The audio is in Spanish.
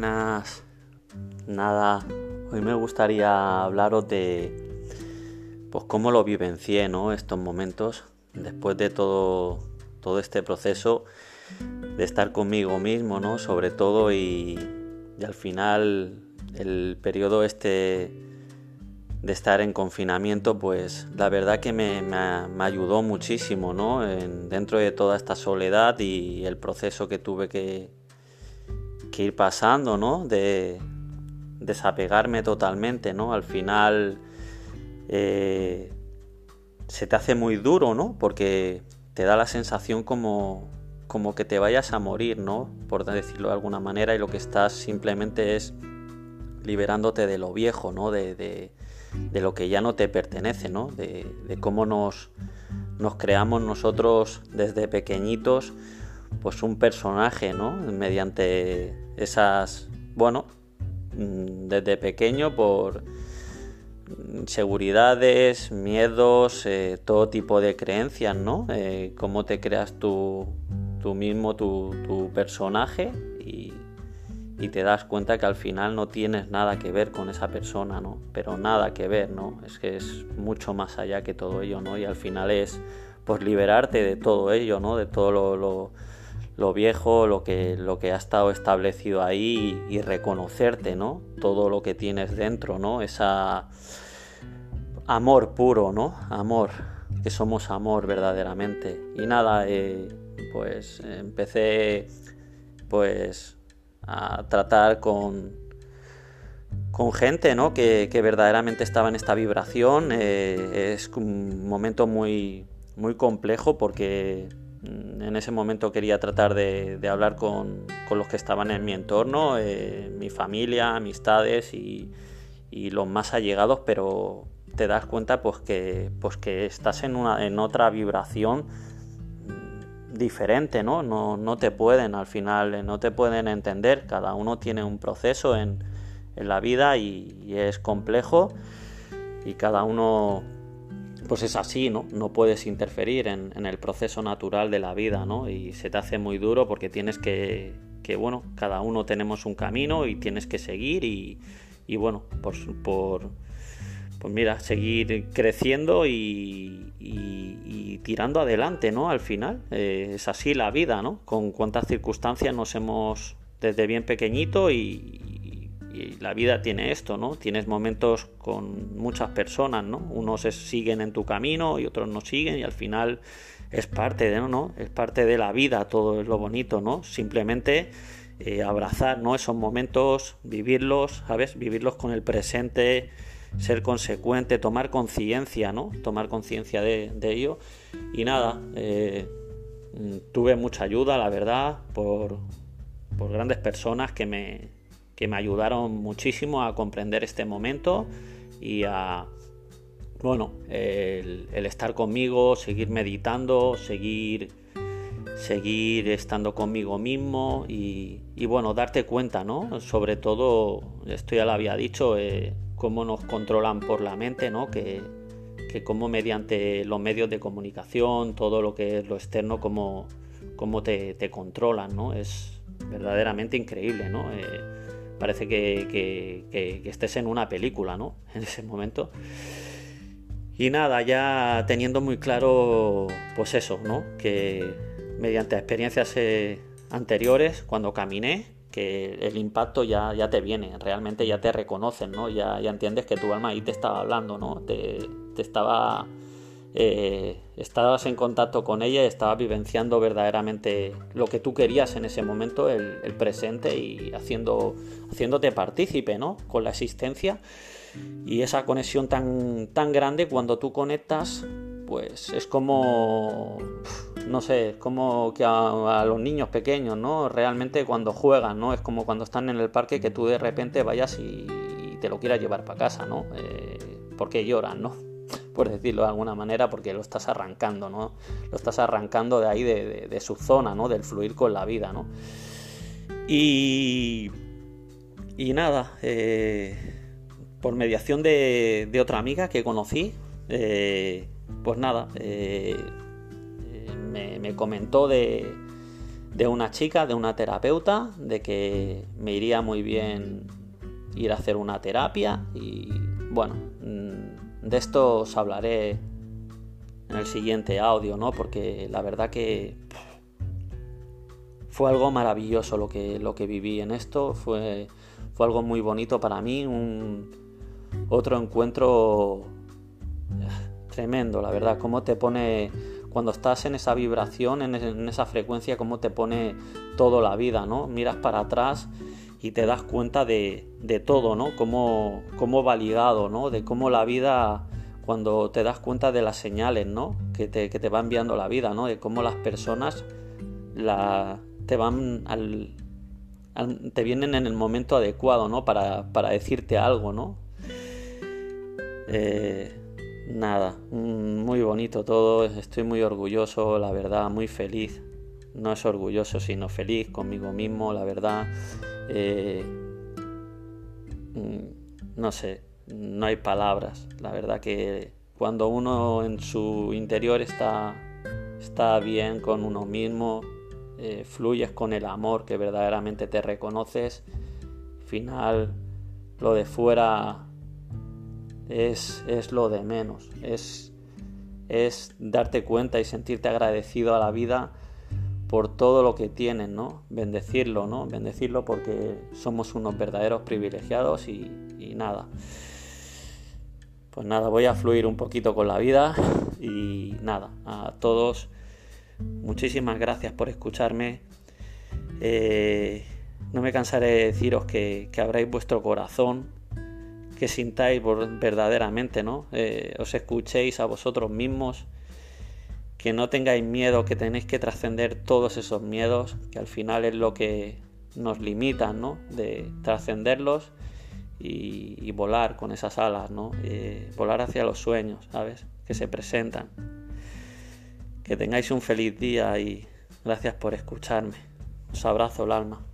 Nada, hoy me gustaría hablaros de pues cómo lo vivencié, ¿no? Estos momentos después de todo todo este proceso de estar conmigo mismo, ¿no? Sobre todo y, al final el periodo este de estar en confinamiento, pues la verdad que me, ayudó muchísimo, ¿no? dentro de toda esta soledad y el proceso que tuve que, ir pasando, ¿no? De desapegarme totalmente, ¿no? Al final eh, se te hace muy duro, ¿no? Porque te da la sensación como, como que te vayas a morir, ¿no? Por decirlo de alguna manera, y lo que estás simplemente es liberándote de lo viejo, ¿no? De, de, de lo que ya no te pertenece, ¿no? De, de cómo nos, nos creamos nosotros desde pequeñitos pues un personaje, ¿no? Mediante esas, bueno, mm, desde pequeño por seguridades, miedos, eh, todo tipo de creencias, ¿no? Eh, cómo te creas tú, tú mismo, tu, personaje y, te das cuenta que al final no tienes nada que ver con esa persona, ¿no? Pero nada que ver, ¿no? Es que es mucho más allá que todo ello, ¿no? Y al final es, pues, liberarte de todo ello, ¿no? De todo lo viejo, lo que, lo que ha estado establecido ahí y, reconocerte, ¿no? Todo lo que tienes dentro, ¿no? Esa amor puro, ¿no? Amor, que somos amor verdaderamente. Y nada, eh, pues empecé pues a tratar con, con gente, ¿no? Que, verdaderamente estaba en esta vibración. Eh, es un momento muy, muy complejo porque en ese momento quería tratar de, hablar con, los que estaban en mi entorno, eh, mi familia, amistades y, los más allegados, pero te das cuenta pues que, pues que estás en, una, en otra vibración mm, diferente, ¿no? ¿no? te pueden al final, eh, no te pueden entender, cada uno tiene un proceso en, la vida y es complejo y cada uno pues es así, ¿no? No puedes interferir en, el proceso natural de la vida, ¿no? Y se te hace muy duro porque tienes que, que bueno, cada uno tenemos un camino y tienes que seguir y, y bueno, por, por, pues mira, seguir creciendo y, y, tirando adelante, ¿no? Al final, eh, es así la vida, ¿no? Con cuántas circunstancias nos hemos desde bien pequeñito y, y la vida tiene esto, ¿no? Tienes momentos con muchas personas, ¿no? Unos siguen en tu camino y otros no siguen y al final es parte de, ¿no? Es parte de la vida, todo lo bonito, ¿no? Simplemente eh, abrazar, ¿no? Esos momentos, vivirlos, ¿sabes? Vivirlos con el presente, ser consecuente, tomar conciencia, ¿no? Tomar conciencia de, ello. Y nada, eh, tuve mucha ayuda, la verdad, por, por grandes personas que me, que me ayudaron muchísimo a comprender este momento y a, bueno, el, estar conmigo, seguir meditando, seguir, seguir estando conmigo mismo y, bueno, darte cuenta, ¿no? Sobre todo, esto ya lo había dicho, eh, cómo nos controlan por la mente, ¿no? Que, que cómo mediante los medios de comunicación, todo lo que es lo externo, cómo, cómo te, te controlan, ¿no? Es verdaderamente increíble, ¿no? Eh, parece que, estés en una película, ¿no? En ese momento. Y nada, ya teniendo muy claro, pues eso, ¿no? Que mediante experiencias eh, anteriores, cuando caminé, que el impacto ya, ya te viene, realmente ya te reconocen, ¿no? Ya, ya entiendes que tu alma ahí te estaba hablando, ¿no? Te, te estaba eh, estabas en contacto con ella y estabas vivenciando verdaderamente lo que tú querías en ese momento, el, presente y haciendo, haciéndote partícipe ¿no? con la existencia y esa conexión tan, tan grande cuando tú conectas pues es como no sé, como que a, los niños pequeños, ¿no? Realmente cuando juegan, ¿no? Es como cuando están en el parque que tú de repente vayas y, te lo quieras llevar para casa, ¿no? Eh, porque lloran, ¿no? Por decirlo de alguna manera, porque lo estás arrancando, ¿no? Lo estás arrancando de ahí, de, su zona, ¿no? Del fluir con la vida, ¿no? Y, y nada, eh, por mediación de, otra amiga que conocí, eh, pues nada, eh, me, comentó de, de una chica, de una terapeuta, de que me iría muy bien ir a hacer una terapia y bueno, de esto os hablaré en el siguiente audio, ¿no? Porque la verdad que fue algo maravilloso lo que, lo que viví en esto, fue, fue algo muy bonito para mí, un otro encuentro tremendo, la verdad, cómo te pone cuando estás en esa vibración, en, esa frecuencia, cómo te pone todo la vida, ¿no? Miras para atrás y te das cuenta de, todo, ¿no? Cómo, cómo va ligado, ¿no? De cómo la vida, cuando te das cuenta de las señales, ¿no? Que te, que te va enviando la vida, ¿no? De cómo las personas la, te van te vienen en el momento adecuado, ¿no? Para, para decirte algo, ¿no? Eh, nada, mm, muy bonito todo, estoy muy orgulloso, la verdad, muy feliz. No es orgulloso, sino feliz conmigo mismo, la verdad. Eh, mm, no sé, no hay palabras. La verdad que cuando uno en su interior está, está bien con uno mismo, eh, fluyes con el amor que verdaderamente te reconoces, al final lo de fuera es, lo de menos, es, es darte cuenta y sentirte agradecido a la vida por todo lo que tienen, ¿no? Bendecirlo, ¿no? Bendecirlo porque somos unos verdaderos privilegiados y, nada. Pues nada, voy a fluir un poquito con la vida y nada, a todos, muchísimas gracias por escucharme. Eh, no me cansaré de deciros que, que vuestro corazón que sintáis verdaderamente, ¿no? Eh, os escuchéis a vosotros mismos, que no tengáis miedo, que tenéis que trascender todos esos miedos, que al final es lo que nos limita, ¿no? De trascenderlos y, volar con esas alas, ¿no? Eh, volar hacia los sueños, ¿sabes? Que se presentan. Que tengáis un feliz día y gracias por escucharme. Os abrazo el alma.